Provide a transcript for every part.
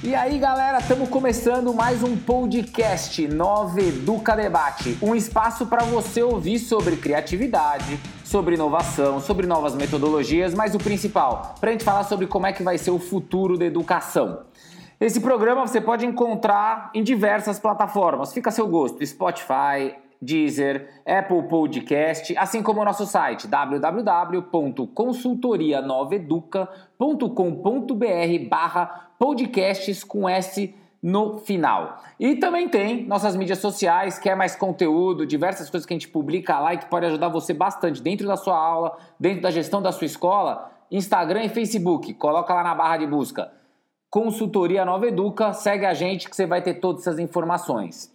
E aí, galera, estamos começando mais um podcast Nova Educa Debate, um espaço para você ouvir sobre criatividade, sobre inovação, sobre novas metodologias, mas o principal, para a gente falar sobre como é que vai ser o futuro da educação. Esse programa você pode encontrar em diversas plataformas, fica a seu gosto, Spotify, Deezer, Apple Podcast, assim como o nosso site www.consultorianoveduca.com.br barra podcasts com S no final. E também tem nossas mídias sociais, que é mais conteúdo, diversas coisas que a gente publica lá e que pode ajudar você bastante dentro da sua aula, dentro da gestão da sua escola, Instagram e Facebook. Coloca lá na barra de busca. Consultoria Nova Educa, segue a gente que você vai ter todas essas informações.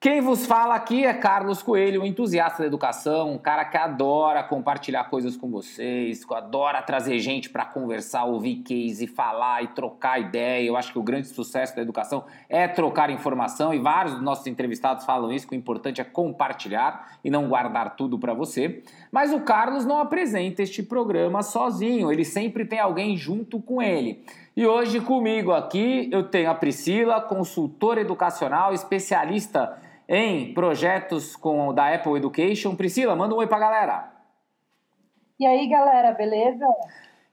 Quem vos fala aqui é Carlos Coelho, um entusiasta da educação, um cara que adora compartilhar coisas com vocês, que adora trazer gente para conversar, ouvir case, falar e trocar ideia. Eu acho que o grande sucesso da educação é trocar informação e vários dos nossos entrevistados falam isso, que o importante é compartilhar e não guardar tudo para você. Mas o Carlos não apresenta este programa sozinho, ele sempre tem alguém junto com ele. E hoje comigo aqui eu tenho a Priscila, consultora educacional, especialista em projetos com da Apple Education. Priscila, manda um oi pra galera. E aí, galera, beleza?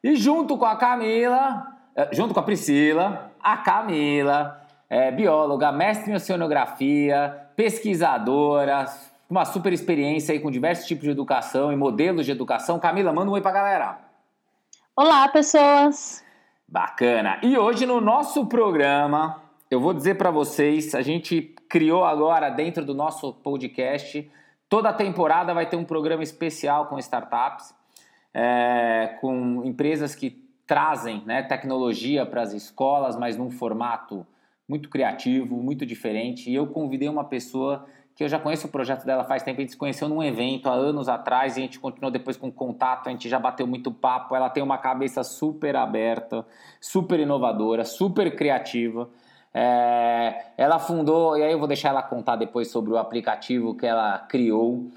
E junto com a Camila, eh, junto com a Priscila, a Camila, é bióloga, mestre em oceanografia, pesquisadora, uma super experiência aí com diversos tipos de educação e modelos de educação. Camila, manda um oi pra galera. Olá, pessoas. Bacana. E hoje no nosso programa, eu vou dizer para vocês, a gente criou agora dentro do nosso podcast. Toda temporada vai ter um programa especial com startups, é, com empresas que trazem né, tecnologia para as escolas, mas num formato muito criativo, muito diferente. E eu convidei uma pessoa que eu já conheço o projeto dela faz tempo, a gente se conheceu num evento há anos atrás e a gente continuou depois com contato, a gente já bateu muito papo. Ela tem uma cabeça super aberta, super inovadora, super criativa. É, ela fundou, e aí eu vou deixar ela contar depois sobre o aplicativo que ela criou.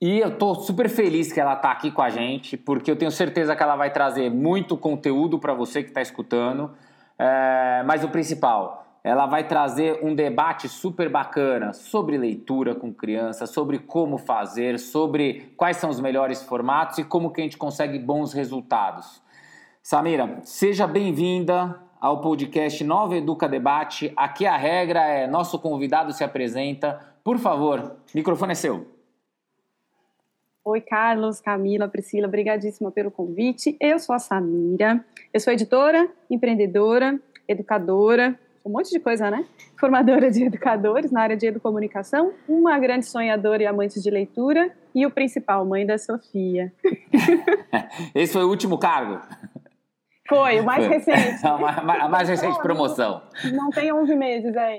E eu tô super feliz que ela tá aqui com a gente, porque eu tenho certeza que ela vai trazer muito conteúdo para você que está escutando. É, mas o principal, ela vai trazer um debate super bacana sobre leitura com crianças, sobre como fazer, sobre quais são os melhores formatos e como que a gente consegue bons resultados. Samira, seja bem-vinda ao podcast Nova Educa Debate. Aqui a regra é nosso convidado se apresenta. Por favor, microfone é seu. Oi, Carlos, Camila, Priscila, obrigadíssima pelo convite. Eu sou a Samira, eu sou editora, empreendedora, educadora, um monte de coisa, né? Formadora de educadores na área de educomunicação, uma grande sonhadora e amante de leitura e o principal, mãe da Sofia. Esse foi o último cargo? Foi, o mais Foi. recente. A mais, a mais recente promoção. Não tem 11 meses aí.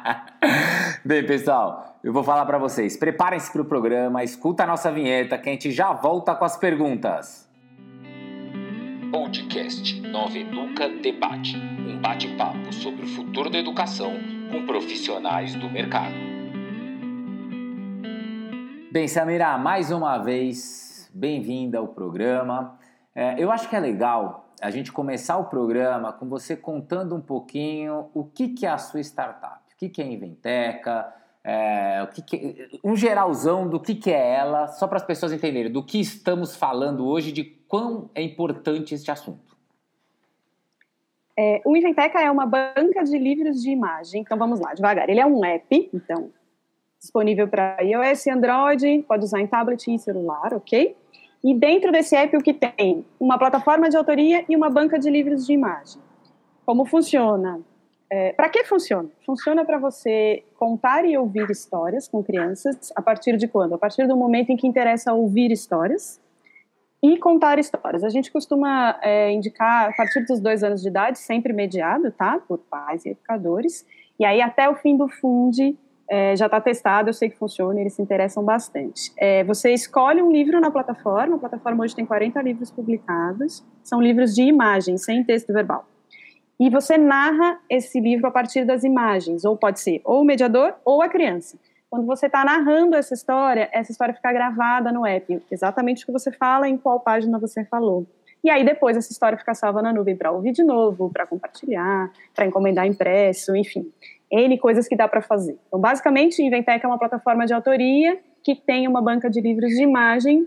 Bem, pessoal, eu vou falar para vocês. Preparem-se para o programa, escuta a nossa vinheta que a gente já volta com as perguntas. Podcast Nova Educa Debate. Um bate-papo sobre o futuro da educação com profissionais do mercado. Bem, Samira, mais uma vez, bem-vinda ao programa. É, eu acho que é legal a gente começar o programa com você contando um pouquinho o que, que é a sua startup, o que, que é a Inventeca, é, o que, que um geralzão do que, que é ela, só para as pessoas entenderem do que estamos falando hoje, de quão é importante este assunto. É, o Inventeca é uma banca de livros de imagem, então vamos lá, devagar. Ele é um app, então disponível para iOS Android, pode usar em tablet e celular, ok? E dentro desse app, o que tem? Uma plataforma de autoria e uma banca de livros de imagem. Como funciona? É, para que funciona? Funciona para você contar e ouvir histórias com crianças a partir de quando? A partir do momento em que interessa ouvir histórias e contar histórias. A gente costuma é, indicar a partir dos dois anos de idade, sempre mediado, tá? Por pais e educadores. E aí até o fim do funde é, já está testado, eu sei que funciona, eles se interessam bastante. É, você escolhe um livro na plataforma, a plataforma hoje tem 40 livros publicados, são livros de imagens, sem texto verbal. E você narra esse livro a partir das imagens, ou pode ser ou o mediador ou a criança. Quando você está narrando essa história, essa história fica gravada no app, exatamente o que você fala, em qual página você falou. E aí depois essa história fica salva na nuvem para ouvir de novo, para compartilhar, para encomendar impresso, enfim. N coisas que dá para fazer. Então, basicamente, Inventec é uma plataforma de autoria que tem uma banca de livros de imagem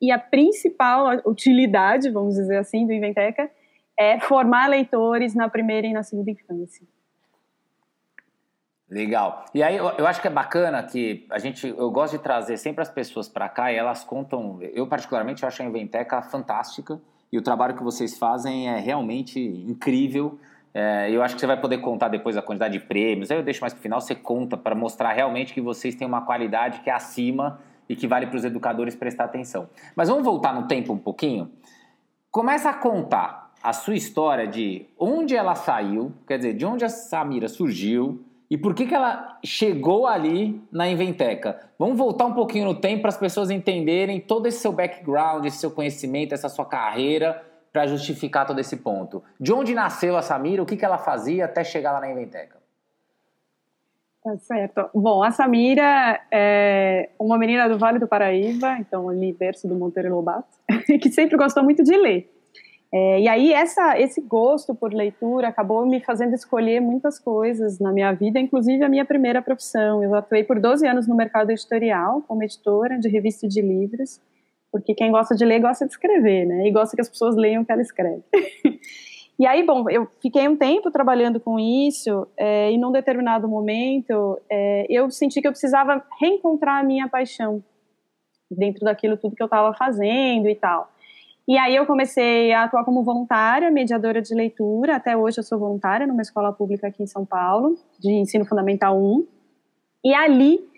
e a principal utilidade, vamos dizer assim, do Inventeca é formar leitores na primeira e na segunda infância. Legal. E aí eu, acho que é bacana que a gente, eu gosto de trazer sempre as pessoas para cá e elas contam. Eu particularmente acho a Inventeca fantástica e o trabalho que vocês fazem é realmente incrível. É, eu acho que você vai poder contar depois a quantidade de prêmios. Aí eu deixo mais para o final, você conta para mostrar realmente que vocês têm uma qualidade que é acima e que vale para os educadores prestar atenção. Mas vamos voltar no tempo um pouquinho. Começa a contar a sua história de onde ela saiu, quer dizer, de onde a Samira surgiu, e por que, que ela chegou ali na Inventeca? Vamos voltar um pouquinho no tempo para as pessoas entenderem todo esse seu background, esse seu conhecimento, essa sua carreira, para justificar todo esse ponto. De onde nasceu a Samira, o que, que ela fazia até chegar lá na Inventeca? Tá certo. Bom, a Samira é uma menina do Vale do Paraíba, então ali berço do Monteiro Lobato, que sempre gostou muito de ler. É, e aí essa, esse gosto por leitura acabou me fazendo escolher muitas coisas na minha vida, inclusive a minha primeira profissão. Eu atuei por 12 anos no mercado editorial como editora de revista de livros, porque quem gosta de ler gosta de escrever, né? E gosta que as pessoas leiam o que ela escreve. e aí, bom, eu fiquei um tempo trabalhando com isso é, e num determinado momento é, eu senti que eu precisava reencontrar a minha paixão dentro daquilo tudo que eu estava fazendo e tal. E aí eu comecei a atuar como voluntária, mediadora de leitura. Até hoje eu sou voluntária numa escola pública aqui em São Paulo, de ensino fundamental 1. E ali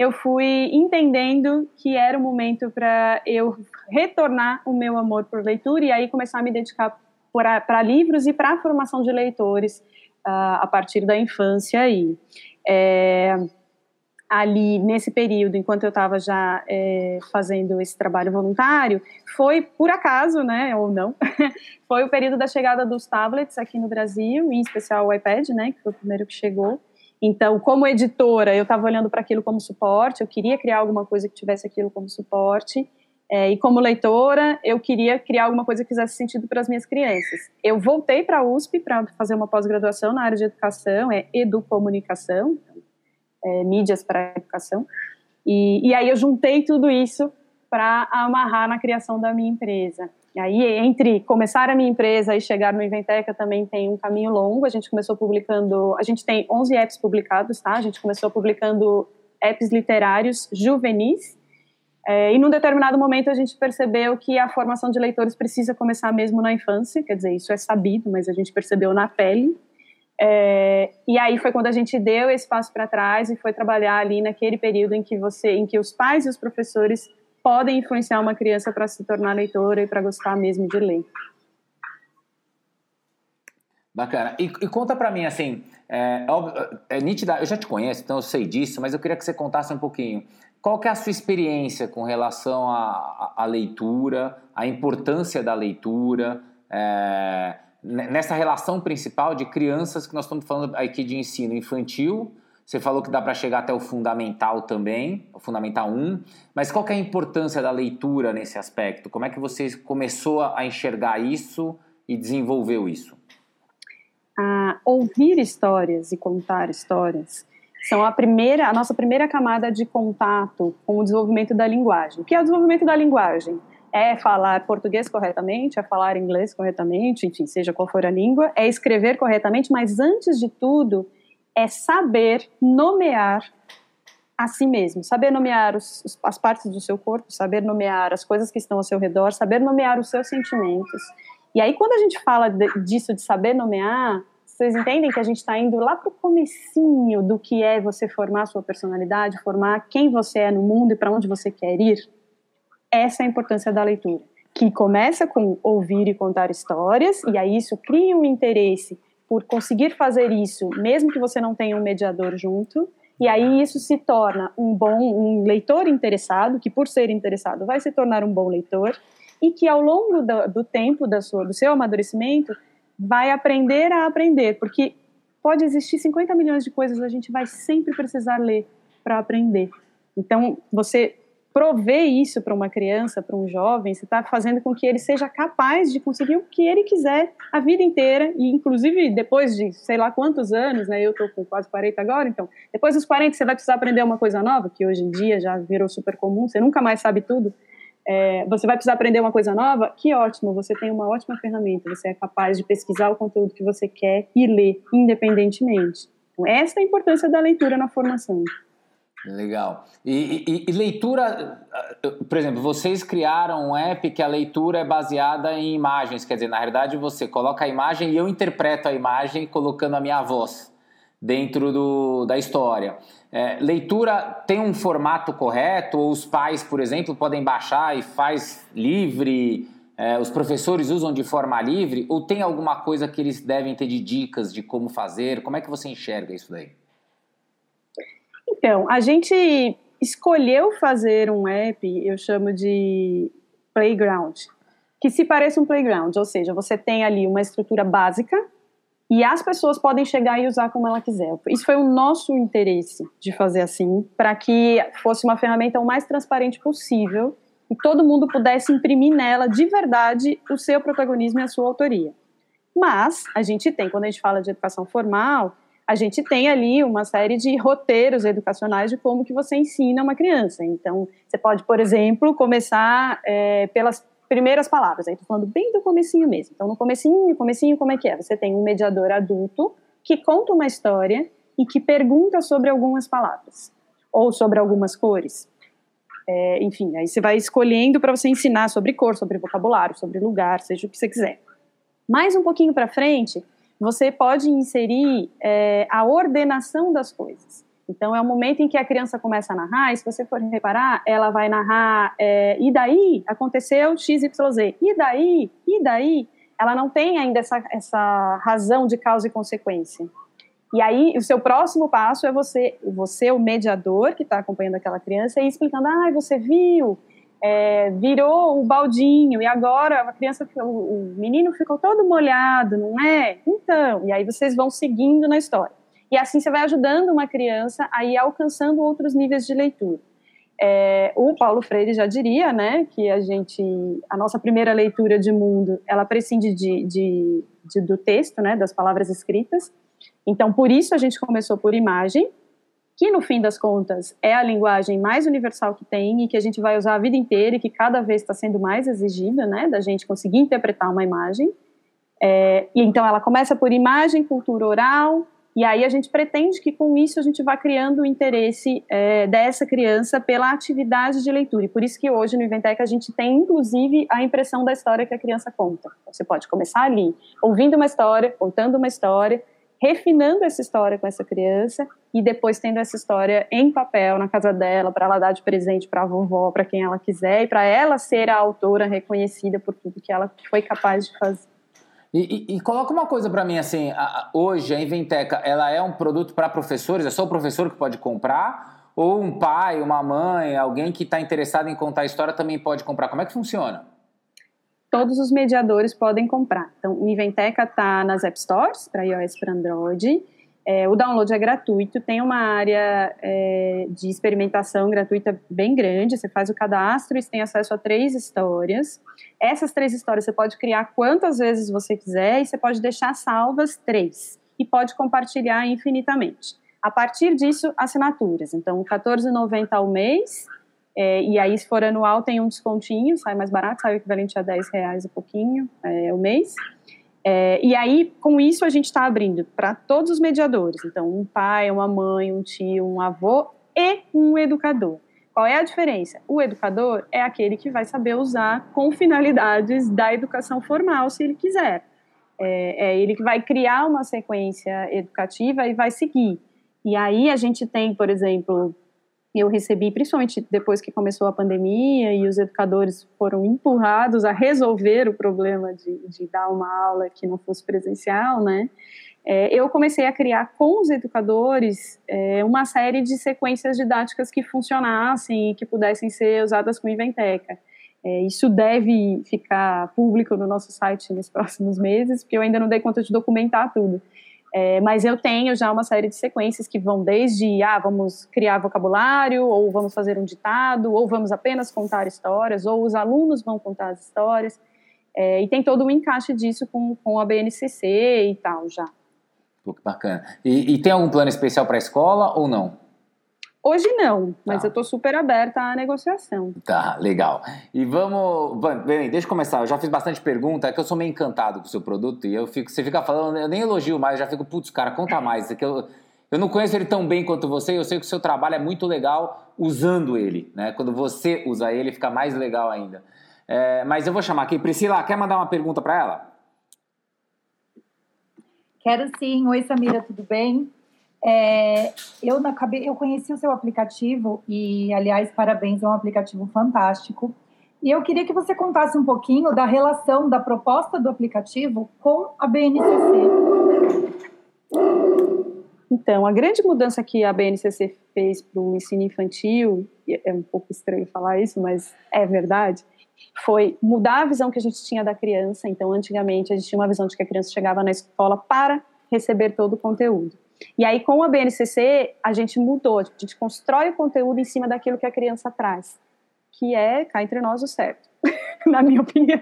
eu fui entendendo que era o momento para eu retornar o meu amor por leitura e aí começar a me dedicar para livros e para a formação de leitores uh, a partir da infância aí. É, ali nesse período, enquanto eu estava já é, fazendo esse trabalho voluntário, foi por acaso, né, ou não, foi o período da chegada dos tablets aqui no Brasil, em especial o iPad, né, que foi o primeiro que chegou. Então, como editora, eu estava olhando para aquilo como suporte, eu queria criar alguma coisa que tivesse aquilo como suporte. É, e como leitora, eu queria criar alguma coisa que fizesse sentido para as minhas crianças. Eu voltei para a USP para fazer uma pós-graduação na área de educação, é educomunicação, é, mídias para educação. E, e aí eu juntei tudo isso para amarrar na criação da minha empresa. Aí, entre começar a minha empresa e chegar no Inventeca também tem um caminho longo. A gente começou publicando, a gente tem 11 apps publicados, tá? A gente começou publicando apps literários juvenis. É, e num determinado momento a gente percebeu que a formação de leitores precisa começar mesmo na infância, quer dizer, isso é sabido, mas a gente percebeu na pele. É, e aí foi quando a gente deu esse passo para trás e foi trabalhar ali naquele período em que você, em que os pais e os professores podem influenciar uma criança para se tornar leitora e para gostar mesmo de ler. Bacana. E, e conta para mim assim, é, é nítida, eu já te conheço, então eu sei disso, mas eu queria que você contasse um pouquinho. Qual que é a sua experiência com relação à leitura, a importância da leitura? É, nessa relação principal de crianças que nós estamos falando aqui de ensino infantil, você falou que dá para chegar até o fundamental também, o fundamental 1, mas qual é a importância da leitura nesse aspecto? Como é que você começou a enxergar isso e desenvolveu isso? A ouvir histórias e contar histórias são a primeira, a nossa primeira camada de contato com o desenvolvimento da linguagem. O que é o desenvolvimento da linguagem? é falar português corretamente, é falar inglês corretamente, enfim, seja qual for a língua, é escrever corretamente, mas antes de tudo, é saber nomear a si mesmo, saber nomear os, as partes do seu corpo, saber nomear as coisas que estão ao seu redor, saber nomear os seus sentimentos. E aí, quando a gente fala de, disso, de saber nomear, vocês entendem que a gente está indo lá para o comecinho do que é você formar sua personalidade, formar quem você é no mundo e para onde você quer ir? Essa é a importância da leitura, que começa com ouvir e contar histórias, e aí isso cria um interesse por conseguir fazer isso, mesmo que você não tenha um mediador junto, e aí isso se torna um bom um leitor interessado, que por ser interessado vai se tornar um bom leitor, e que ao longo do, do tempo da sua, do seu amadurecimento vai aprender a aprender, porque pode existir 50 milhões de coisas, a gente vai sempre precisar ler para aprender. Então, você prover isso para uma criança, para um jovem, você está fazendo com que ele seja capaz de conseguir o que ele quiser a vida inteira, e inclusive depois de sei lá quantos anos, né, eu estou com quase 40 agora, então, depois dos 40 você vai precisar aprender uma coisa nova, que hoje em dia já virou super comum, você nunca mais sabe tudo, é, você vai precisar aprender uma coisa nova, que ótimo, você tem uma ótima ferramenta, você é capaz de pesquisar o conteúdo que você quer e ler independentemente. Então, essa é a importância da leitura na formação. Legal. E, e, e, leitura, por exemplo, vocês criaram um app que a leitura é baseada em imagens, quer dizer, na realidade você coloca a imagem e eu interpreto a imagem colocando a minha voz dentro do, da história. É, leitura tem um formato correto? Ou os pais, por exemplo, podem baixar e faz livre? É, os professores usam de forma livre? Ou tem alguma coisa que eles devem ter de dicas de como fazer? Como é que você enxerga isso daí? Então, a gente escolheu fazer um app, eu chamo de playground, que se parece um playground, ou seja, você tem ali uma estrutura básica e as pessoas podem chegar e usar como ela quiser. Isso foi o nosso interesse de fazer assim, para que fosse uma ferramenta o mais transparente possível e todo mundo pudesse imprimir nela de verdade o seu protagonismo e a sua autoria. Mas a gente tem, quando a gente fala de educação formal, a gente tem ali uma série de roteiros educacionais de como que você ensina uma criança. Então, você pode, por exemplo, começar é, pelas primeiras palavras. Aí estou falando bem do comecinho mesmo. Então, no comecinho, comecinho, como é que é? Você tem um mediador adulto que conta uma história e que pergunta sobre algumas palavras ou sobre algumas cores. É, enfim, aí você vai escolhendo para você ensinar sobre cor, sobre vocabulário, sobre lugar, seja o que você quiser. Mais um pouquinho para frente, você pode inserir é, a ordenação das coisas. Então, é o momento em que a criança começa a narrar, e se você for reparar, ela vai narrar, é, e daí? Aconteceu XYZ, e daí, e daí, ela não tem ainda essa, essa razão de causa e consequência. E aí, o seu próximo passo é você, você o mediador que está acompanhando aquela criança, e explicando, ah, você viu, é, virou o baldinho e agora a criança, o, menino ficou todo molhado, não é? Então, e aí vocês vão seguindo na história. E assim você vai ajudando uma criança a ir alcançando outros níveis de leitura. É, o Paulo Freire já diria, né, que a gente, a nossa primeira leitura de mundo, ela prescinde de, de, de do texto, né, das palavras escritas. Então, por isso a gente começou por imagem, que no fim das contas é a linguagem mais universal que tem e que a gente vai usar a vida inteira e que cada vez está sendo mais exigida, né, da gente conseguir interpretar uma imagem. É, e então ela começa por imagem, cultura oral, e aí a gente pretende que com isso a gente vá criando o interesse é, dessa criança pela atividade de leitura. E por isso que hoje no Inventec a gente tem inclusive a impressão da história que a criança conta. Você pode começar ali, ouvindo uma história, contando uma história, refinando essa história com essa criança e depois tendo essa história em papel na casa dela para ela dar de presente para a vovó, para quem ela quiser e para ela ser a autora reconhecida por tudo que ela foi capaz de fazer. E, e, e coloca uma coisa para mim assim, a, hoje a Inventeca, ela é um produto para professores, é só o professor que pode comprar ou um pai, uma mãe, alguém que está interessado em contar a história também pode comprar. Como é que funciona? Todos os mediadores podem comprar. Então, o Inventeca está nas App Stores, para iOS e para Android. É, o download é gratuito, tem uma área é, de experimentação gratuita bem grande. Você faz o cadastro e tem acesso a três histórias. Essas três histórias você pode criar quantas vezes você quiser e você pode deixar salvas três e pode compartilhar infinitamente. A partir disso, assinaturas. Então, R$14,90 ao mês é, e aí, se for anual, tem um descontinho, sai mais barato, sai o equivalente a 10 reais e pouquinho é, o mês. É, e aí, com isso, a gente está abrindo para todos os mediadores. Então, um pai, uma mãe, um tio, um avô e um educador. Qual é a diferença? O educador é aquele que vai saber usar com finalidades da educação formal, se ele quiser. É, é ele que vai criar uma sequência educativa e vai seguir. E aí a gente tem, por exemplo, eu recebi, principalmente depois que começou a pandemia e os educadores foram empurrados a resolver o problema de, de dar uma aula que não fosse presencial, né? É, eu comecei a criar com os educadores é, uma série de sequências didáticas que funcionassem e que pudessem ser usadas com Inventeca. É, isso deve ficar público no nosso site nos próximos meses, porque eu ainda não dei conta de documentar tudo. É, mas eu tenho já uma série de sequências que vão desde, ah, vamos criar vocabulário, ou vamos fazer um ditado, ou vamos apenas contar histórias, ou os alunos vão contar as histórias. É, e tem todo o encaixe disso com, com a BNCC e tal já. Pô, que bacana. E, e tem algum plano especial para a escola ou não? Hoje não, mas tá. eu estou super aberta à negociação. Tá, legal. E vamos. Bem, deixa eu começar. Eu já fiz bastante pergunta, é que eu sou meio encantado com o seu produto e eu fico, você fica falando, eu nem elogio mais, já fico, putz, cara, conta mais. É que eu, eu não conheço ele tão bem quanto você, eu sei que o seu trabalho é muito legal usando ele, né? Quando você usa ele, fica mais legal ainda. É, mas eu vou chamar aqui. Priscila, quer mandar uma pergunta para ela? Quero sim. Oi, Samira, tudo bem? É, eu, na, eu conheci o seu aplicativo e, aliás, parabéns, é um aplicativo fantástico. E eu queria que você contasse um pouquinho da relação da proposta do aplicativo com a BNCC. Então, a grande mudança que a BNCC fez para o ensino infantil, é um pouco estranho falar isso, mas é verdade, foi mudar a visão que a gente tinha da criança. Então, antigamente, a gente tinha uma visão de que a criança chegava na escola para receber todo o conteúdo. E aí, com a BNCC, a gente mudou, a gente constrói o conteúdo em cima daquilo que a criança traz, que é, cá entre nós, o certo, na minha opinião.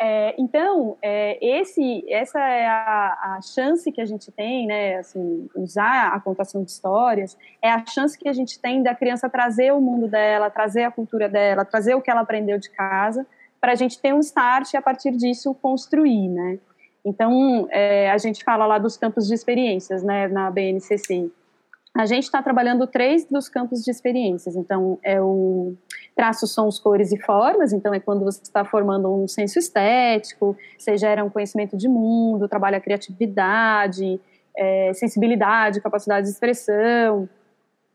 É, então, é, esse, essa é a, a, chance que a gente tem, né, assim, usar a contação de histórias, é a chance que a gente tem da criança trazer o mundo dela, trazer a cultura dela, trazer o que ela aprendeu de casa, para a gente ter um start e, a partir disso, construir, né. Então, é, a gente fala lá dos campos de experiências, né, na BNCC. A gente está trabalhando três dos campos de experiências. Então, é o traços, sons, cores e formas. Então, é quando você está formando um senso estético, você gera um conhecimento de mundo, trabalha criatividade, é, sensibilidade, capacidade de expressão.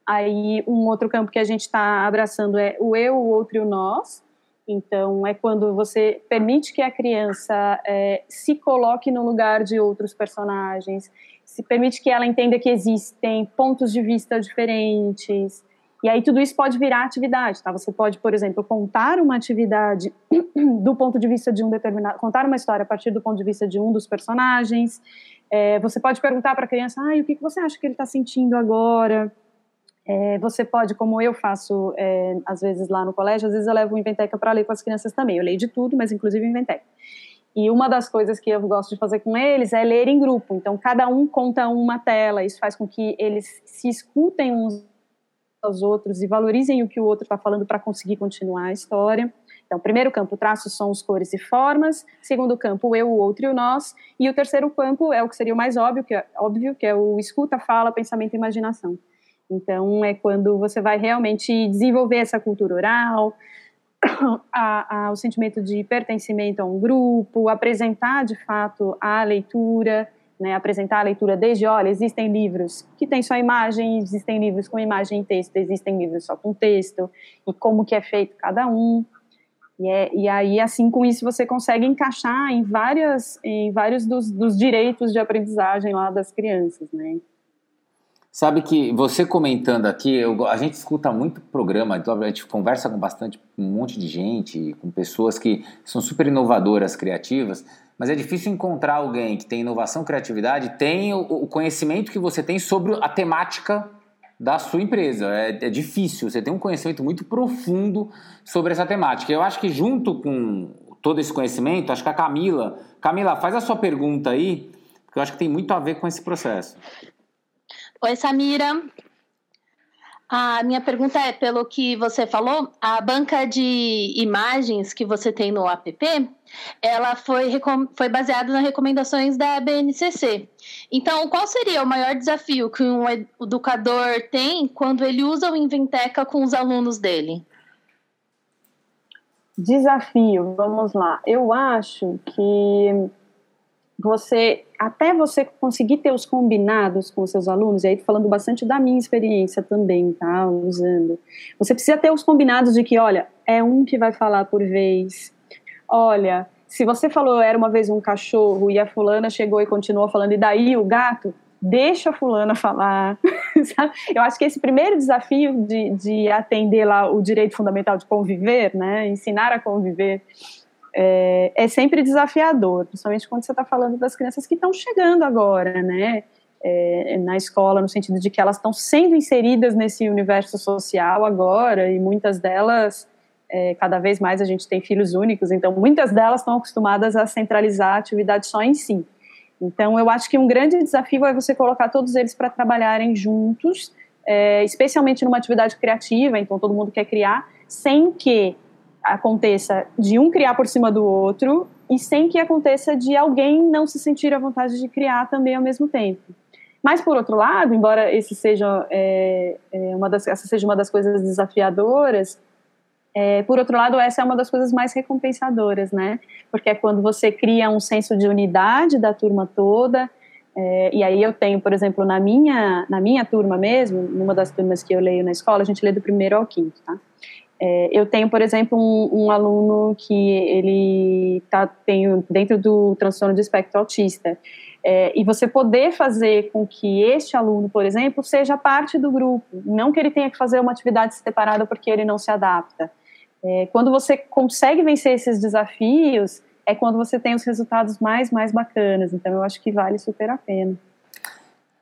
Aí, um outro campo que a gente está abraçando é o eu, o outro e o nós. Então, é quando você permite que a criança é, se coloque no lugar de outros personagens, se permite que ela entenda que existem pontos de vista diferentes. E aí tudo isso pode virar atividade, tá? Você pode, por exemplo, contar uma atividade do ponto de vista de um determinado, contar uma história a partir do ponto de vista de um dos personagens. É, você pode perguntar para a criança, ah, o que, você acha que ele está sentindo agora? É, você pode, como eu faço é, às vezes lá no colégio, às vezes eu levo o Inventeca para ler com as crianças também. Eu leio de tudo, mas inclusive Inventeca. E uma das coisas que eu gosto de fazer com eles é ler em grupo. Então, cada um conta uma tela. Isso faz com que eles se escutem uns aos outros e valorizem o que o outro está falando para conseguir continuar a história. Então, primeiro campo, traços, sons, cores e formas. Segundo campo, eu, o outro e o nós. E o terceiro campo é o que seria o mais óbvio, que é, óbvio, que é o escuta, fala, pensamento e imaginação. Então, é quando você vai realmente desenvolver essa cultura oral, a, a, o sentimento de pertencimento a um grupo, apresentar de fato a leitura, né, apresentar a leitura desde, olha, existem livros que têm só imagem, existem livros com imagem e texto, existem livros só com texto, e como que é feito cada um. E, é, e aí, assim, com isso, você consegue encaixar em, várias, em vários dos, dos direitos de aprendizagem lá das crianças, né. Sabe que você comentando aqui, eu, a gente escuta muito programa, então a gente conversa com bastante, um monte de gente, com pessoas que são super inovadoras, criativas, mas é difícil encontrar alguém que tem inovação, criatividade, tem o, o conhecimento que você tem sobre a temática da sua empresa. É, é, difícil, você tem um conhecimento muito profundo sobre essa temática. Eu acho que junto com todo esse conhecimento, acho que a Camila, Camila, faz a sua pergunta aí, porque eu acho que tem muito a ver com esse processo. Oi, Samira. A minha pergunta é, pelo que você falou, a banca de imagens que você tem no app, ela foi, foi baseada nas recomendações da BNCC. Então, qual seria o maior desafio que um educador tem quando ele usa o Inventeca com os alunos dele? Desafio, vamos lá. Eu acho que você até você conseguir ter os combinados com os seus alunos, e aí falando bastante da minha experiência também, tá, usando. Você precisa ter os combinados de que, olha, é um que vai falar por vez. Olha, se você falou era uma vez um cachorro e a fulana chegou e continuou falando e daí o gato, deixa a fulana falar. Eu acho que esse primeiro desafio de, de atender lá o direito fundamental de conviver, né, ensinar a conviver, é, é sempre desafiador, principalmente quando você está falando das crianças que estão chegando agora, né? É, na escola, no sentido de que elas estão sendo inseridas nesse universo social agora, e muitas delas, é, cada vez mais a gente tem filhos únicos, então muitas delas estão acostumadas a centralizar a atividade só em si. Então, eu acho que um grande desafio é você colocar todos eles para trabalharem juntos, é, especialmente numa atividade criativa, então todo mundo quer criar, sem que aconteça de um criar por cima do outro e sem que aconteça de alguém não se sentir à vontade de criar também ao mesmo tempo. Mas, por outro lado, embora esse seja, é, é uma das, essa seja uma das coisas desafiadoras, é, por outro lado, essa é uma das coisas mais recompensadoras, né? Porque é quando você cria um senso de unidade da turma toda. É, e aí eu tenho, por exemplo, na minha, na minha turma mesmo, numa das turmas que eu leio na escola, a gente lê do primeiro ao quinto, tá? É, eu tenho, por exemplo, um, um, aluno que ele tá tem dentro do transtorno de espectro autista. É, e você poder fazer com que este aluno, por exemplo, seja parte do grupo, não que ele tenha que fazer uma atividade separada porque ele não se adapta. É, quando você consegue vencer esses desafios, é quando você tem os resultados mais, mais bacanas. Então, eu acho que vale super a pena.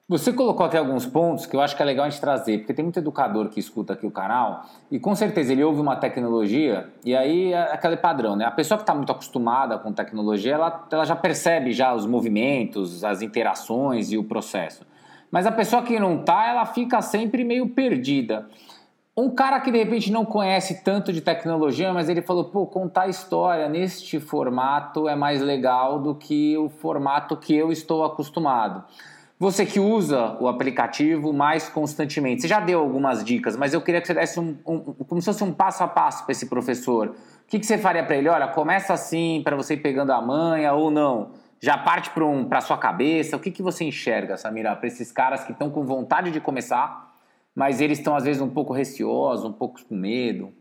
Você colocou aqui alguns pontos que eu acho que é legal a gente trazer, porque tem muito educador que escuta aqui o canal e com certeza ele ouve uma tecnologia e aí é aquele padrão, né? A pessoa que está muito acostumada com tecnologia, ela, ela já percebe já os movimentos, as interações e o processo. Mas a pessoa que não está, ela fica sempre meio perdida. Um cara que de repente não conhece tanto de tecnologia, mas ele falou: pô, contar história neste formato é mais legal do que o formato que eu estou acostumado. Você que usa o aplicativo mais constantemente, você já deu algumas dicas, mas eu queria que você desse um, um como se fosse um passo a passo para esse professor. O que, que você faria para ele? Olha, começa assim para você ir pegando a manha ou não? Já parte para um, a sua cabeça? O que, que você enxerga, Samira, para esses caras que estão com vontade de começar, mas eles estão às vezes um pouco receosos, um pouco com medo.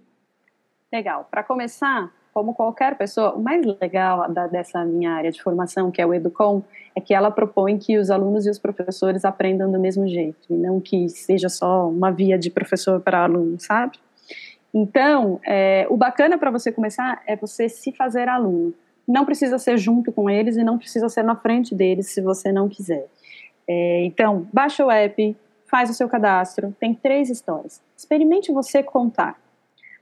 Legal. Para começar, como qualquer pessoa, o mais legal da, dessa minha área de formação, que é o Educom, é que ela propõe que os alunos e os professores aprendam do mesmo jeito, e não que seja só uma via de professor para aluno, sabe? Então, é, o bacana para você começar é você se fazer aluno. Não precisa ser junto com eles e não precisa ser na frente deles se você não quiser. É, então, baixa o app, faz o seu cadastro, tem três histórias. Experimente você contar.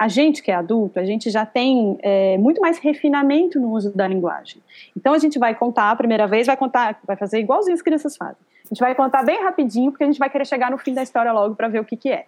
A gente que é adulto, a gente já tem é, muito mais refinamento no uso da linguagem. Então a gente vai contar a primeira vez, vai contar, vai fazer igualzinho as crianças fazem. A gente vai contar bem rapidinho, porque a gente vai querer chegar no fim da história logo para ver o que, que é.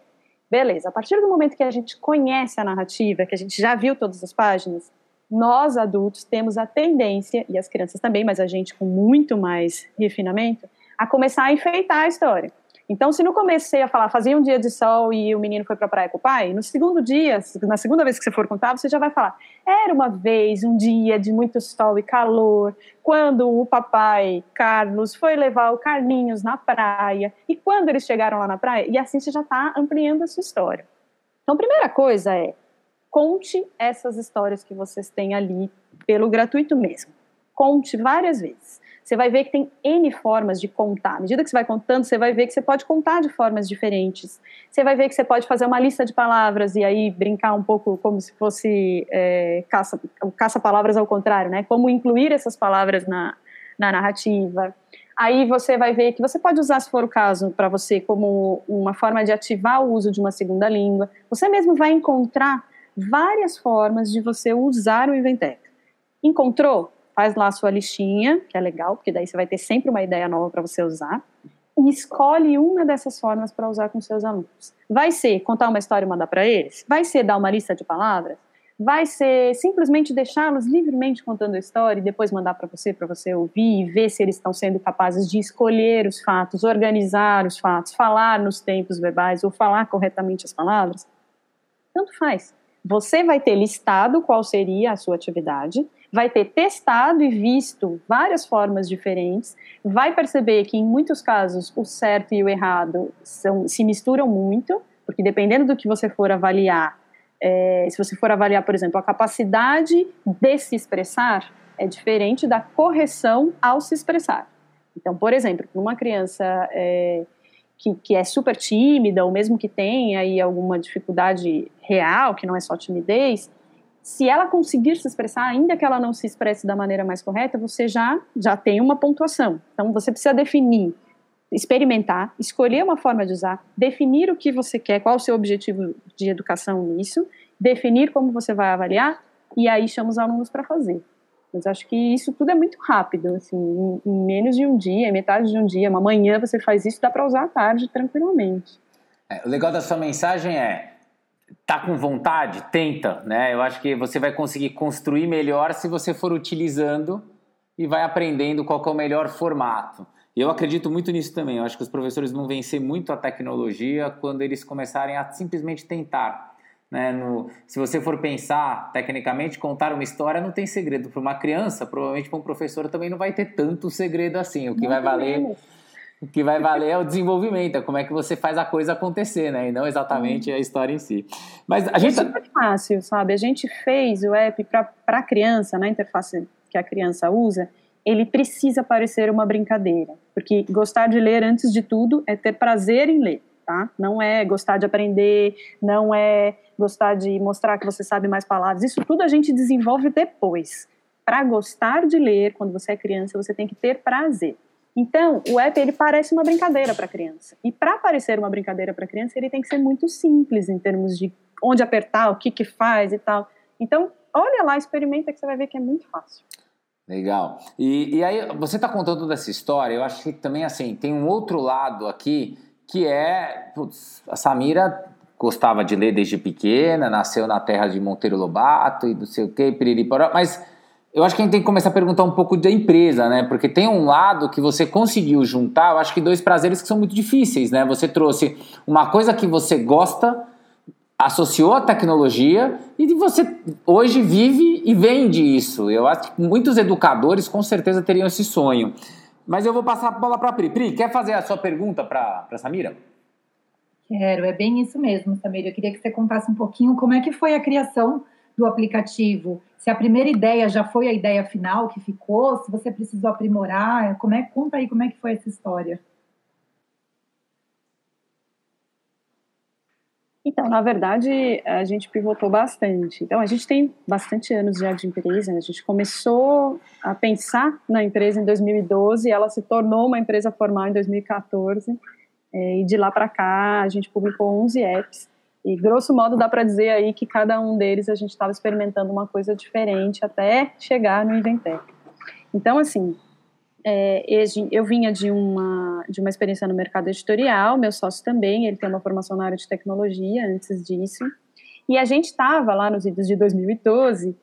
Beleza, a partir do momento que a gente conhece a narrativa, que a gente já viu todas as páginas, nós adultos temos a tendência, e as crianças também, mas a gente com muito mais refinamento, a começar a enfeitar a história. Então, se no começo você ia falar, fazia um dia de sol e o menino foi para a praia com o pai, no segundo dia, na segunda vez que você for contar, você já vai falar, era uma vez, um dia de muito sol e calor, quando o papai Carlos foi levar o Carlinhos na praia, e quando eles chegaram lá na praia, e assim você já está ampliando a sua história. Então, a primeira coisa é, conte essas histórias que vocês têm ali pelo gratuito mesmo. Conte várias vezes você vai ver que tem N formas de contar. À medida que você vai contando, você vai ver que você pode contar de formas diferentes. Você vai ver que você pode fazer uma lista de palavras e aí brincar um pouco como se fosse é, caça, caça palavras ao contrário, né? Como incluir essas palavras na, na narrativa. Aí você vai ver que você pode usar, se for o caso, para você como uma forma de ativar o uso de uma segunda língua. Você mesmo vai encontrar várias formas de você usar o Inventeca. Encontrou? Faz lá a sua listinha, que é legal, porque daí você vai ter sempre uma ideia nova para você usar, e escolhe uma dessas formas para usar com seus alunos. Vai ser contar uma história e mandar para eles? Vai ser dar uma lista de palavras? Vai ser simplesmente deixá-los livremente contando a história e depois mandar para você, para você ouvir e ver se eles estão sendo capazes de escolher os fatos, organizar os fatos, falar nos tempos verbais ou falar corretamente as palavras? Tanto faz. Você vai ter listado qual seria a sua atividade vai ter testado e visto várias formas diferentes, vai perceber que em muitos casos o certo e o errado são, se misturam muito, porque dependendo do que você for avaliar, é, se você for avaliar, por exemplo, a capacidade de se expressar, é diferente da correção ao se expressar. Então, por exemplo, uma criança é, que, que, é super tímida, ou mesmo que tenha aí alguma dificuldade real, que não é só timidez, se ela conseguir se expressar, ainda que ela não se expresse da maneira mais correta, você já, já tem uma pontuação. Então, você precisa definir, experimentar, escolher uma forma de usar, definir o que você quer, qual o seu objetivo de educação nisso, definir como você vai avaliar, e aí chama os alunos para fazer. Mas acho que isso tudo é muito rápido, assim, em, menos de um dia, em metade de um dia, uma manhã você faz isso, dá para usar à tarde tranquilamente. É, o legal da sua mensagem é tá com vontade, tenta, né? Eu acho que você vai conseguir construir melhor se você for utilizando e vai aprendendo qual é o melhor formato. E eu acredito muito nisso também. Eu acho que os professores vão vencer muito a tecnologia quando eles começarem a simplesmente tentar. Né? No, se você for pensar tecnicamente, contar uma história não tem segredo. Para uma criança, provavelmente para um professor também não vai ter tanto segredo assim. O que vai valer. Menos. O que vai valer é o desenvolvimento, é como é que você faz a coisa acontecer, né? E não exatamente a história em si. Mas a gente. É super fácil, sabe? A gente fez o app para a criança, na interface que a criança usa, ele precisa parecer uma brincadeira. Porque gostar de ler, antes de tudo, é ter prazer em ler, tá? Não é gostar de aprender, não é gostar de mostrar que você sabe mais palavras. Isso tudo a gente desenvolve depois. Para gostar de ler, quando você é criança, você tem que ter prazer. Então, o app ele parece uma brincadeira para criança. E para parecer uma brincadeira para criança, ele tem que ser muito simples em termos de onde apertar, o que que faz e tal. Então, olha lá, experimenta que você vai ver que é muito fácil. Legal. E, e aí, você está contando dessa história, eu acho que também, assim, tem um outro lado aqui, que é, putz, a Samira gostava de ler desde pequena, nasceu na terra de Monteiro Lobato e não sei o que, piriri, mas eu acho que a gente tem que começar a perguntar um pouco da empresa, né? Porque tem um lado que você conseguiu juntar, eu acho que dois prazeres que são muito difíceis, né? Você trouxe uma coisa que você gosta, associou a tecnologia e você hoje vive e vende isso. Eu acho que muitos educadores com certeza teriam esse sonho. Mas eu vou passar a bola para a Pri. Pri, quer fazer a sua pergunta para a Samira? Quero, é bem isso mesmo, Samira. Eu queria que você contasse um pouquinho como é que foi a criação do aplicativo, se a primeira ideia já foi a ideia final que ficou, se você precisou aprimorar, como é, conta aí como é que foi essa história. Então, na verdade, a gente pivotou bastante. Então, a gente tem bastante anos já de empresa. Né? A gente começou a pensar na empresa em 2012, ela se tornou uma empresa formal em 2014. Eh, e de lá para cá, a gente publicou 11 apps. E grosso modo dá para dizer aí que cada um deles a gente estava experimentando uma coisa diferente até chegar no Inventec. Então, assim, é, eu vinha de uma, de uma experiência no mercado editorial, meu sócio também, ele tem uma formação na área de tecnologia antes disso. E a gente estava lá nos idos de 2012,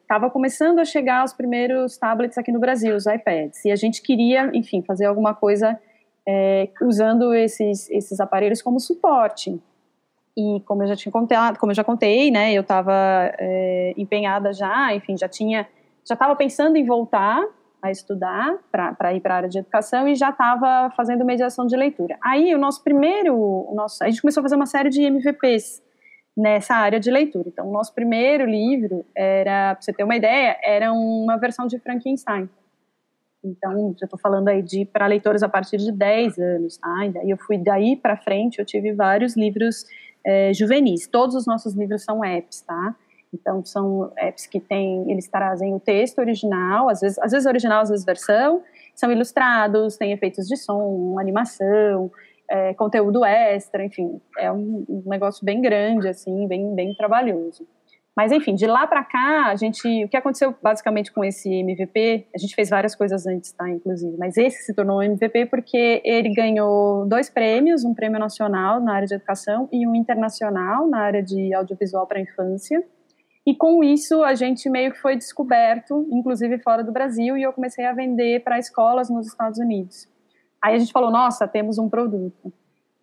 estava é, começando a chegar os primeiros tablets aqui no Brasil, os iPads. E a gente queria, enfim, fazer alguma coisa é, usando esses, esses aparelhos como suporte. E como eu já tinha contado, como eu já contei, né, eu estava é, empenhada já, enfim, já tinha, já estava pensando em voltar a estudar para ir para a área de educação e já estava fazendo mediação de leitura. Aí o nosso primeiro, o nosso, a gente começou a fazer uma série de MVPs nessa área de leitura. Então, o nosso primeiro livro era, para você ter uma ideia, era uma versão de Frankenstein. Então, já estou falando aí de para leitores a partir de 10 anos, tá? E daí eu fui daí para frente, eu tive vários livros é, juvenis. Todos os nossos livros são apps, tá? Então, são apps que têm, eles trazem o texto original, às vezes, às vezes original, às vezes versão, são ilustrados, têm efeitos de som, animação, é, conteúdo extra, enfim, é um, um, negócio bem grande, assim, bem, bem trabalhoso. Mas, enfim, de lá para cá, a gente, o que aconteceu basicamente com esse MVP, a gente fez várias coisas antes, tá, inclusive, mas esse se tornou um MVP porque ele ganhou dois prêmios, um prêmio nacional na área de educação e um internacional na área de audiovisual para infância. E com isso, a gente meio que foi descoberto, inclusive fora do Brasil, e eu comecei a vender para escolas nos Estados Unidos. Aí a gente falou, nossa, temos um produto.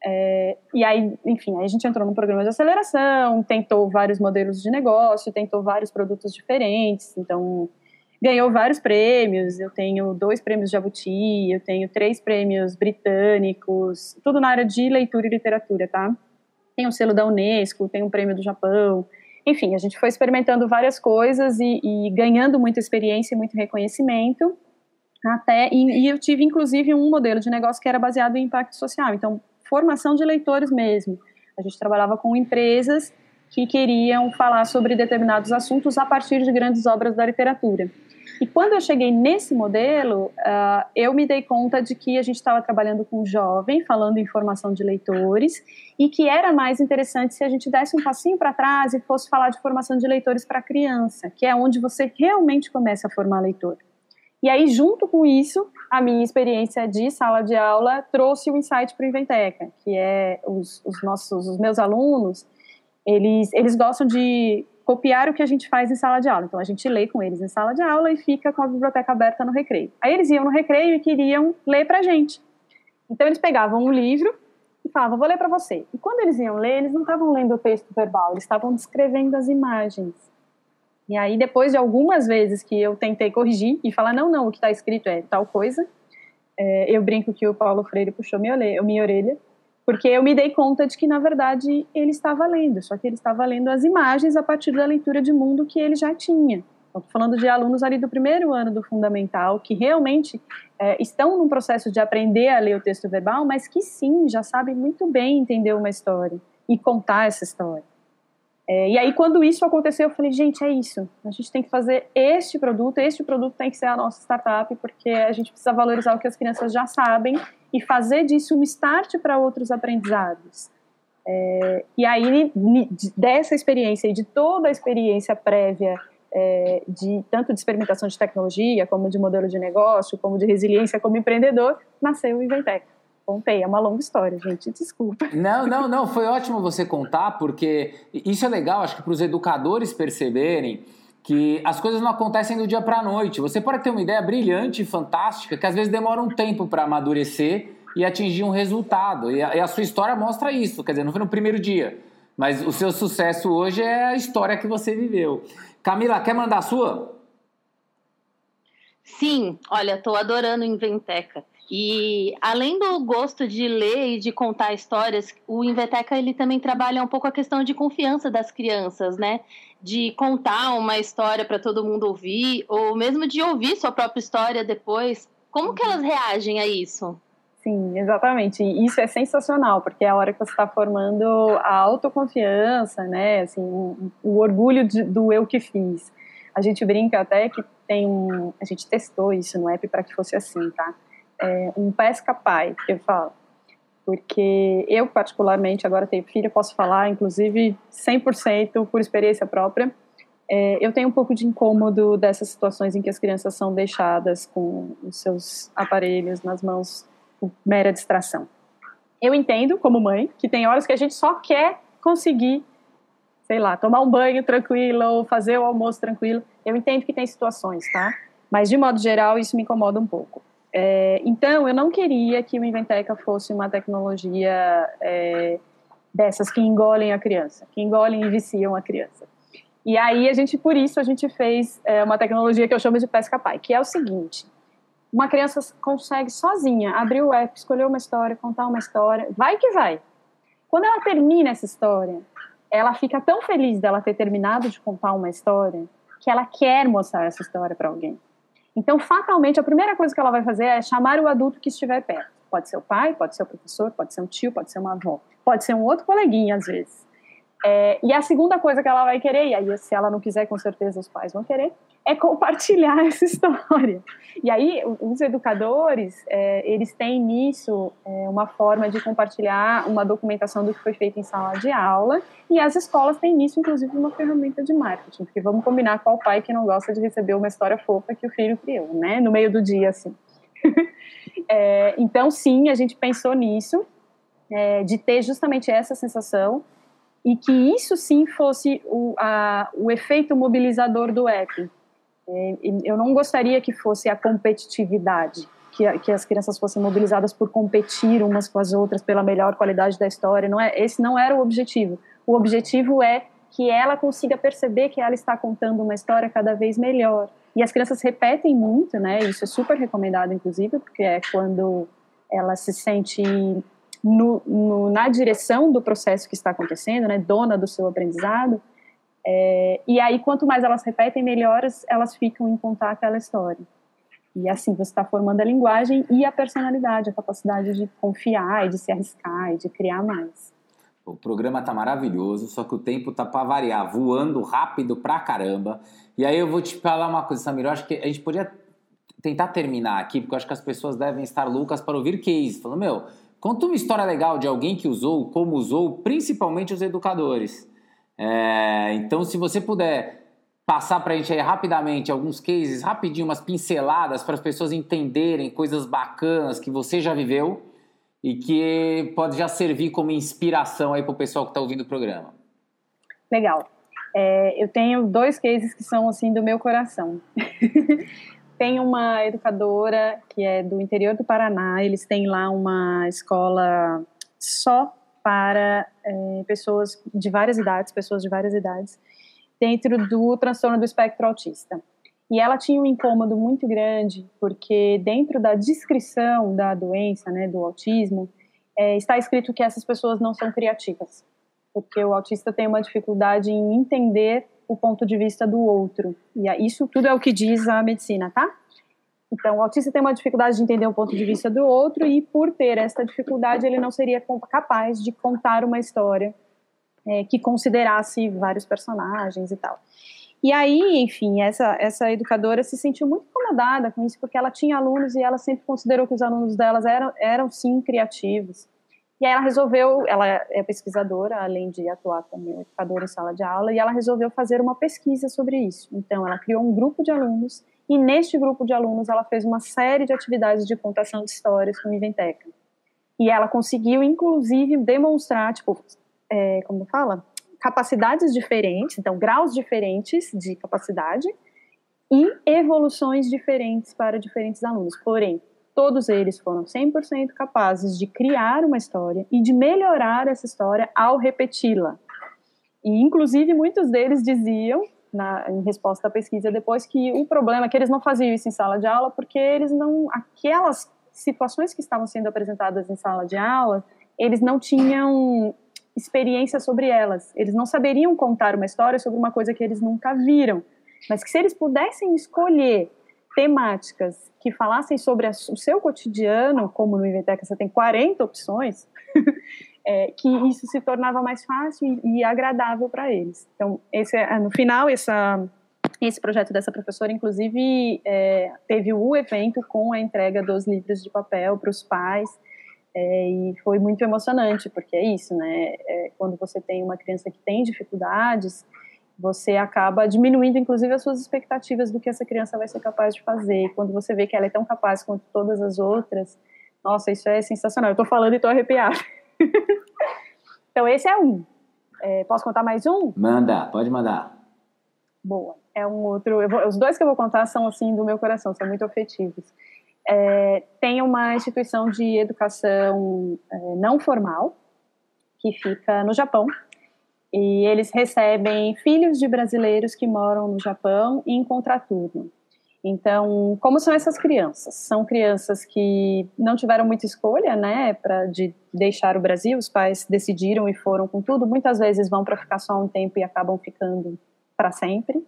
É, e aí, enfim, aí a gente entrou num programa de aceleração, tentou vários modelos de negócio, tentou vários produtos diferentes, então ganhou vários prêmios. Eu tenho dois prêmios Jabuti, eu tenho três prêmios britânicos, tudo na área de leitura e literatura, tá? Tem um selo da Unesco, tem um prêmio do Japão. Enfim, a gente foi experimentando várias coisas e, e ganhando muita experiência e muito reconhecimento. Até, e, e eu tive, inclusive, um modelo de negócio que era baseado em impacto social. Então, formação de leitores mesmo. A gente trabalhava com empresas que queriam falar sobre determinados assuntos a partir de grandes obras da literatura. E quando eu cheguei nesse modelo, uh, eu me dei conta de que a gente estava trabalhando com jovem, falando em formação de leitores, e que era mais interessante se a gente desse um passinho para trás e fosse falar de formação de leitores para criança, que é onde você realmente começa a formar leitor. E aí, junto com isso, a minha experiência de sala de aula trouxe o insight para o Inventeca, que é os, os nossos, os meus alunos, eles, eles gostam de copiar o que a gente faz em sala de aula. Então a gente lê com eles em sala de aula e fica com a biblioteca aberta no recreio. Aí eles iam no recreio e queriam ler para a gente. Então eles pegavam um livro e falavam, vou ler para você. E quando eles iam ler, eles não estavam lendo o texto verbal, eles estavam descrevendo as imagens. E aí depois de algumas vezes que eu tentei corrigir e falar, não, não, o que está escrito é tal coisa, é, eu brinco que o Paulo Freire puxou minha orelha, porque eu me dei conta de que, na verdade, ele estava lendo, só que ele estava lendo as imagens a partir da leitura de mundo que ele já tinha. Estou falando de alunos ali do primeiro ano do fundamental, que realmente é, estão num processo de aprender a ler o texto verbal, mas que sim, já sabem muito bem entender uma história e contar essa história. É, e aí, quando isso aconteceu, eu falei, gente, é isso. A gente tem que fazer este produto, este produto tem que ser a nossa startup, porque a gente precisa valorizar o que as crianças já sabem e fazer disso um start para outros aprendizados. É, e aí, dessa experiência e de toda a experiência prévia, é, de tanto de experimentação de tecnologia, como de modelo de negócio, como de resiliência como empreendedor, nasceu o Inventec. Contei, é uma longa história, gente, desculpa. Não, não, não, foi ótimo você contar, porque isso é legal, acho que para os educadores perceberem que as coisas não acontecem do dia para a noite. Você pode ter uma ideia brilhante e fantástica, que às vezes demora um tempo para amadurecer e atingir um resultado. E a, e a, sua história mostra isso, quer dizer, não foi no primeiro dia, mas o seu sucesso hoje é a história que você viveu. Camila, quer mandar a sua? Sim, olha, estou adorando Inventeca. E além do gosto de ler e de contar histórias, o Inveteca ele também trabalha um pouco a questão de confiança das crianças, né? De contar uma história para todo mundo ouvir, ou mesmo de ouvir sua própria história depois. Como que elas reagem a isso? Sim, exatamente. E isso é sensacional, porque é a hora que você está formando a autoconfiança, né? Assim, o, o orgulho de, do eu que fiz. A gente brinca até que tem um. A gente testou isso no app para que fosse assim, tá? É, um pesca pai, eu falo. Porque eu, particularmente, agora tenho filho, posso falar, inclusive, 100% por experiência própria. É, eu tenho um pouco de incômodo dessas situações em que as crianças são deixadas com os seus aparelhos nas mãos por mera distração. Eu entendo, como mãe, que tem horas que a gente só quer conseguir, sei lá, tomar um banho tranquilo ou fazer o almoço tranquilo. Eu entendo que tem situações, tá? Mas, de modo geral, isso me incomoda um pouco. É, então, eu não queria que o Inventeca fosse uma tecnologia é, dessas que engolem a criança, que engolem e viciam a criança. E aí, a gente, por isso, a gente fez é, uma tecnologia que eu chamo de pesca pai, que é o seguinte: uma criança consegue sozinha abrir o app, escolher uma história, contar uma história, vai que vai. Quando ela termina essa história, ela fica tão feliz dela ter terminado de contar uma história que ela quer mostrar essa história para alguém. Então, fatalmente, a primeira coisa que ela vai fazer é chamar o adulto que estiver perto. Pode ser o pai, pode ser o professor, pode ser um tio, pode ser uma avó, pode ser um outro coleguinha, às vezes. É, e a segunda coisa que ela vai querer, e aí se ela não quiser, com certeza os pais vão querer, é compartilhar essa história. E aí os educadores, é, eles têm nisso é, uma forma de compartilhar uma documentação do que foi feito em sala de aula, e as escolas têm nisso, inclusive, uma ferramenta de marketing, porque vamos combinar qual pai que não gosta de receber uma história fofa que o filho criou, né, no meio do dia, assim. É, então, sim, a gente pensou nisso, é, de ter justamente essa sensação e que isso sim fosse o, a, o efeito mobilizador do app. É, eu não gostaria que fosse a competitividade, que, que, as crianças fossem mobilizadas por competir umas com as outras pela melhor qualidade da história. Não é, esse não era o objetivo. O objetivo é que ela consiga perceber que ela está contando uma história cada vez melhor. E as crianças repetem muito, né? Isso é super recomendado, inclusive, porque é quando ela se sente no, no, na direção do processo que está acontecendo, né, dona do seu aprendizado. É, e aí, quanto mais elas repetem, melhores elas ficam em contar aquela história. E assim, você está formando a linguagem e a personalidade, a capacidade de confiar e de se arriscar e de criar mais. O programa tá maravilhoso, só que o tempo tá para variar, voando rápido pra caramba. E aí eu vou te falar uma coisa, Samir, eu acho que a gente podia tentar terminar aqui, porque eu acho que as pessoas devem estar loucas para ouvir case. Falando, meu, conta uma história legal de alguém que usou, como usou, principalmente os educadores. É, então, se você puder passar para a gente aí rapidamente alguns cases, rapidinho, umas pinceladas para as pessoas entenderem coisas bacanas que você já viveu e que pode já servir como inspiração aí para o pessoal que está ouvindo o programa. Legal. É, eu tenho dois cases que são assim do meu coração. Tem uma educadora que é do interior do Paraná, eles têm lá uma escola só para é, pessoas de várias idades, pessoas de várias idades, dentro do transtorno do espectro autista. E ela tinha um incômodo muito grande, porque dentro da descrição da doença, né, do autismo, é, está escrito que essas pessoas não são criativas, porque o autista tem uma dificuldade em entender o ponto de vista do outro. E isso tudo é o que diz a medicina, tá? Então, o autista tem uma dificuldade de entender o ponto de vista do outro e, por ter essa dificuldade, ele não seria capaz de contar uma história é, que considerasse vários personagens e tal. E aí, enfim, essa, essa educadora se sentiu muito incomodada com isso, porque ela tinha alunos e ela sempre considerou que os alunos delas eram, eram sim criativos. E aí ela resolveu, ela é pesquisadora, além de atuar como educadora em sala de aula, e ela resolveu fazer uma pesquisa sobre isso. Então, ela criou um grupo de alunos, e neste grupo de alunos ela fez uma série de atividades de contação de histórias com Inventeca. E ela conseguiu, inclusive, demonstrar, tipo, é, como fala? Capacidades diferentes, então graus diferentes de capacidade e evoluções diferentes para diferentes alunos. Porém, todos eles foram 100% capazes de criar uma história e de melhorar essa história ao repeti-la. E, inclusive, muitos deles diziam, na, em resposta à pesquisa depois, que o problema é que eles não faziam isso em sala de aula porque eles não. aquelas situações que estavam sendo apresentadas em sala de aula, eles não tinham experiência sobre elas. Eles não saberiam contar uma história sobre uma coisa que eles nunca viram. Mas que se eles pudessem escolher temáticas que falassem sobre a, o seu cotidiano, como no Inventeca você tem 40 opções, é, que isso se tornava mais fácil e, e agradável para eles. Então, esse, é, no final, essa, esse projeto dessa professora, inclusive, é, teve o evento com a entrega dos livros de papel para os pais, é, e foi muito emocionante, porque é isso, né? É, quando você tem uma criança que tem dificuldades, você acaba diminuindo, inclusive, as suas expectativas do que essa criança vai ser capaz de fazer. Quando você vê que ela é tão capaz quanto todas as outras, nossa, isso é sensacional. Eu estou falando e estou arrepiada. então, esse é um. É, posso contar mais um? Manda, pode mandar. Boa. É um outro. Vou, os dois que eu vou contar são, assim, do meu coração, são muito afetivos é, tem uma instituição de educação é, não formal que fica no Japão e eles recebem filhos de brasileiros que moram no Japão em contraturno. Então, como são essas crianças? São crianças que não tiveram muita escolha, né, para de deixar o Brasil. Os pais decidiram e foram com tudo. Muitas vezes vão para ficar só um tempo e acabam ficando para sempre.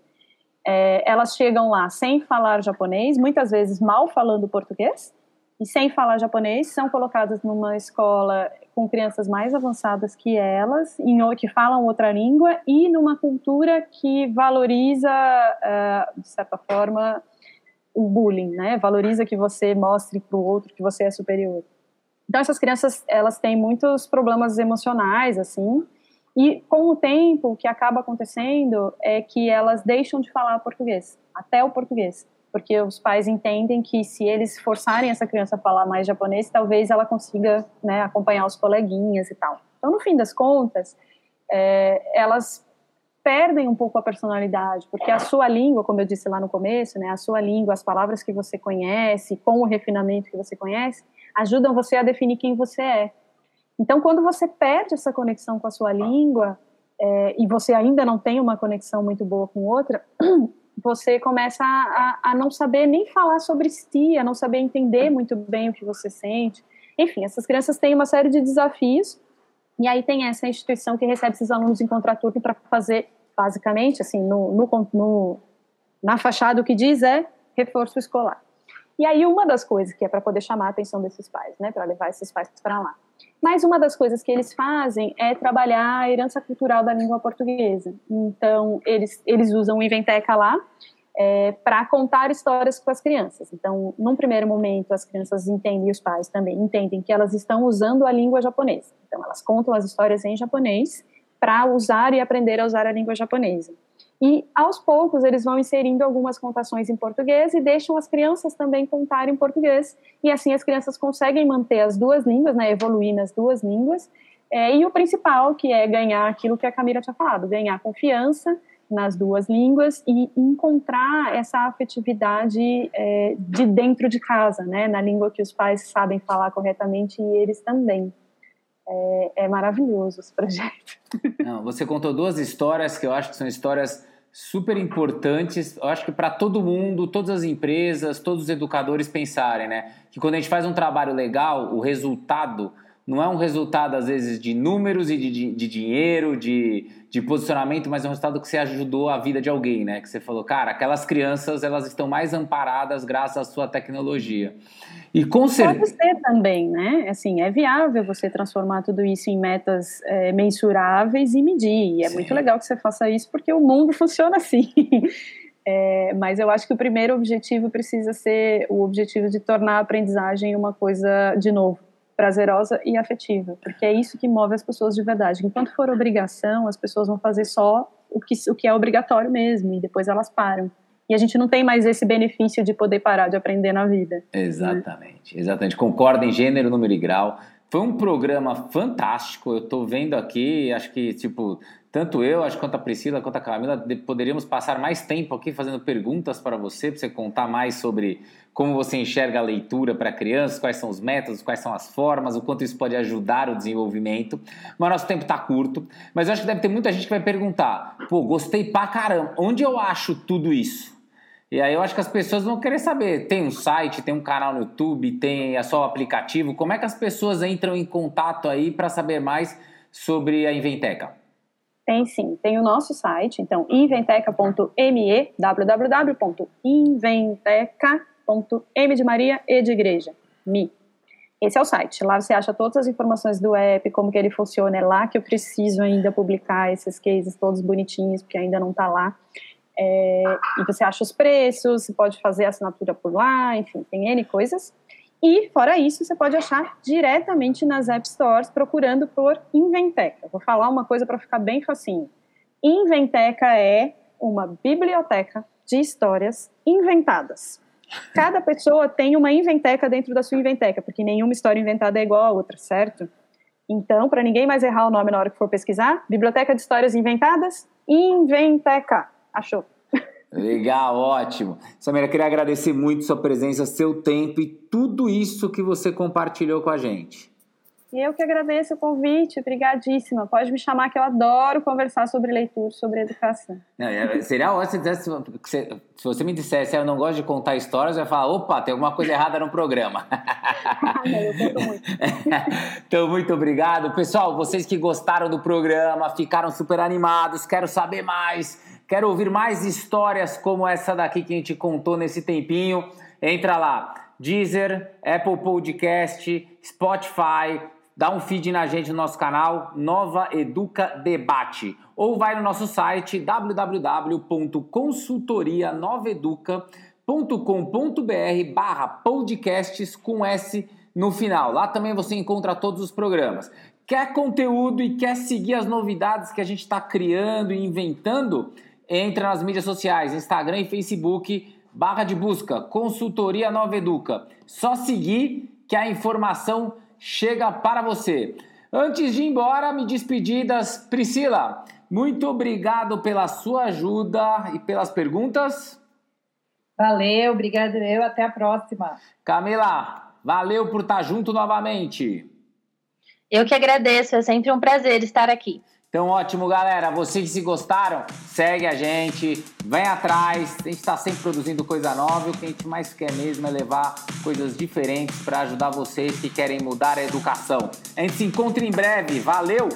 É, elas chegam lá sem falar japonês, muitas vezes mal falando português, e sem falar japonês, são colocadas numa escola com crianças mais avançadas que elas, em, que falam outra língua, e numa cultura que valoriza, uh, de certa forma, o bullying, né? Valoriza que você mostre para o outro que você é superior. Então essas crianças, elas têm muitos problemas emocionais, assim, e com o tempo, o que acaba acontecendo é que elas deixam de falar português, até o português, porque os pais entendem que se eles forçarem essa criança a falar mais japonês, talvez ela consiga né, acompanhar os coleguinhas e tal. Então, no fim das contas, é, elas perdem um pouco a personalidade, porque a sua língua, como eu disse lá no começo, né, a sua língua, as palavras que você conhece, com o refinamento que você conhece, ajudam você a definir quem você é. Então, quando você perde essa conexão com a sua língua é, e você ainda não tem uma conexão muito boa com outra, você começa a, a, não saber nem falar sobre si, a não saber entender muito bem o que você sente. Enfim, essas crianças têm uma série de desafios e aí tem essa instituição que recebe esses alunos em contraturno para fazer, basicamente, assim, no, no, no, na fachada o que diz é reforço escolar. E aí uma das coisas que é para poder chamar a atenção desses pais, né, para levar esses pais para lá, Mas uma das coisas que eles fazem é trabalhar a herança cultural da língua portuguesa. Então, eles, eles usam o Inventeca lá é, para contar histórias com as crianças. Então, num primeiro momento, as crianças entendem, e os pais também entendem, que elas estão usando a língua japonesa. Então, elas contam as histórias em japonês para usar e aprender a usar a língua japonesa. E aos poucos eles vão inserindo algumas contações em português e deixam as crianças também contar em português. E assim as crianças conseguem manter as duas línguas, né, evoluir nas duas línguas. É, e o principal, que é ganhar aquilo que a Camila tinha falado, ganhar confiança nas duas línguas e encontrar essa afetividade é, de dentro de casa, né, na língua que os pais sabem falar corretamente e eles também. É, é maravilhoso esse projeto. Não, você contou duas histórias que eu acho que são histórias super importantes, eu acho que para todo mundo, todas as empresas, todos os educadores pensarem, né? Que quando a gente faz um trabalho legal, o resultado não é um resultado, às vezes, de números e de, de, de, dinheiro, de, de posicionamento, mas é um resultado que você ajudou a vida de alguém, né? Que você falou, cara, aquelas crianças, elas estão mais amparadas graças à sua tecnologia. E com certeza... Pode ser também, né? Assim, é viável você transformar tudo isso em metas é, mensuráveis e medir. E é Sim. muito legal que você faça isso, porque o mundo funciona assim. É, mas eu acho que o primeiro objetivo precisa ser o objetivo de tornar a aprendizagem uma coisa, de novo, prazerosa e afetiva, porque é isso que move as pessoas de verdade. Enquanto for obrigação, as pessoas vão fazer só o que, o que é obrigatório mesmo, e depois elas param. E a gente não tem mais esse benefício de poder parar de aprender na vida. Exatamente, né? exatamente. Concordo em gênero, número e grau. Foi um programa fantástico. Eu estou vendo aqui, acho que, tipo, tanto eu, acho quanto a Priscila, quanto a Camila, poderíamos passar mais tempo aqui fazendo perguntas para você, para você contar mais sobre como você enxerga a leitura para crianças, quais são os métodos, quais são as formas, o quanto isso pode ajudar o desenvolvimento. Mas nosso tempo está curto. Mas eu acho que deve ter muita gente que vai perguntar: pô, gostei pra caramba, onde eu acho tudo isso? E aí eu acho que as pessoas vão querer saber. Tem um site, tem um canal no YouTube, tem a só aplicativo. Como é que as pessoas entram em contato aí para saber mais sobre a Inventeca? Tem sim, tem o nosso site, então inventeca.me, www.inventeca.me M de Maria e de Igreja. Esse é o site. Lá você acha todas as informações do app, como que ele funciona. É lá que eu preciso ainda publicar esses cases todos bonitinhos, porque ainda não está lá. É, e você acha os preços, você pode fazer assinatura por lá, enfim, tem N coisas. E, fora isso, você pode achar diretamente nas App Stores, procurando por Inventeca. Vou falar uma coisa para ficar bem facinho. Inventeca é uma biblioteca de histórias inventadas. Cada pessoa tem uma inventeca dentro da sua inventeca, porque nenhuma história inventada é igual a outra, certo? Então, para ninguém mais errar o nome na hora que for pesquisar, Biblioteca de Histórias Inventadas, Inventeca. Achou? Legal, ótimo. Samira, queria agradecer muito sua presença, seu tempo e tudo isso que você compartilhou com a gente. Eu que agradeço o convite, obrigadíssima. Pode me chamar que eu adoro conversar sobre leitura, sobre educação. Não, é, seria ótimo se, se, se você me dissesse eu não gosto de contar histórias, eu ia falar, opa, tem alguma coisa errada no programa. não, eu conto muito. então, muito obrigado. Pessoal, vocês que gostaram do programa, ficaram super animados, quero saber mais, quero ouvir mais histórias como essa daqui que a gente contou nesse tempinho. Entra lá, Deezer, Apple Podcast, Spotify, dá um feed na gente no nosso canal Nova Educa Debate ou vai no nosso site www.consultorianoveduca.com.br barra podcasts com S no final. Lá também você encontra todos os programas. Quer conteúdo e quer seguir as novidades que a gente está criando e inventando? Entra nas mídias sociais, Instagram e Facebook, barra de busca, Consultoria Nova Educa. Só seguir que a informação chega para você. Antes de ir embora, me despedir das Priscila. Muito obrigado pela sua ajuda e pelas perguntas. Valeu, obrigado eu, até a próxima. Camila, valeu por estar junto novamente. Eu que agradeço, é sempre um prazer estar aqui. Então, ótimo, galera. Vocês que se gostaram, segue a gente, vem atrás. A gente está sempre produzindo coisa nova. E o que a gente mais quer mesmo é levar coisas diferentes para ajudar vocês que querem mudar a educação. A gente se encontra em breve. Valeu!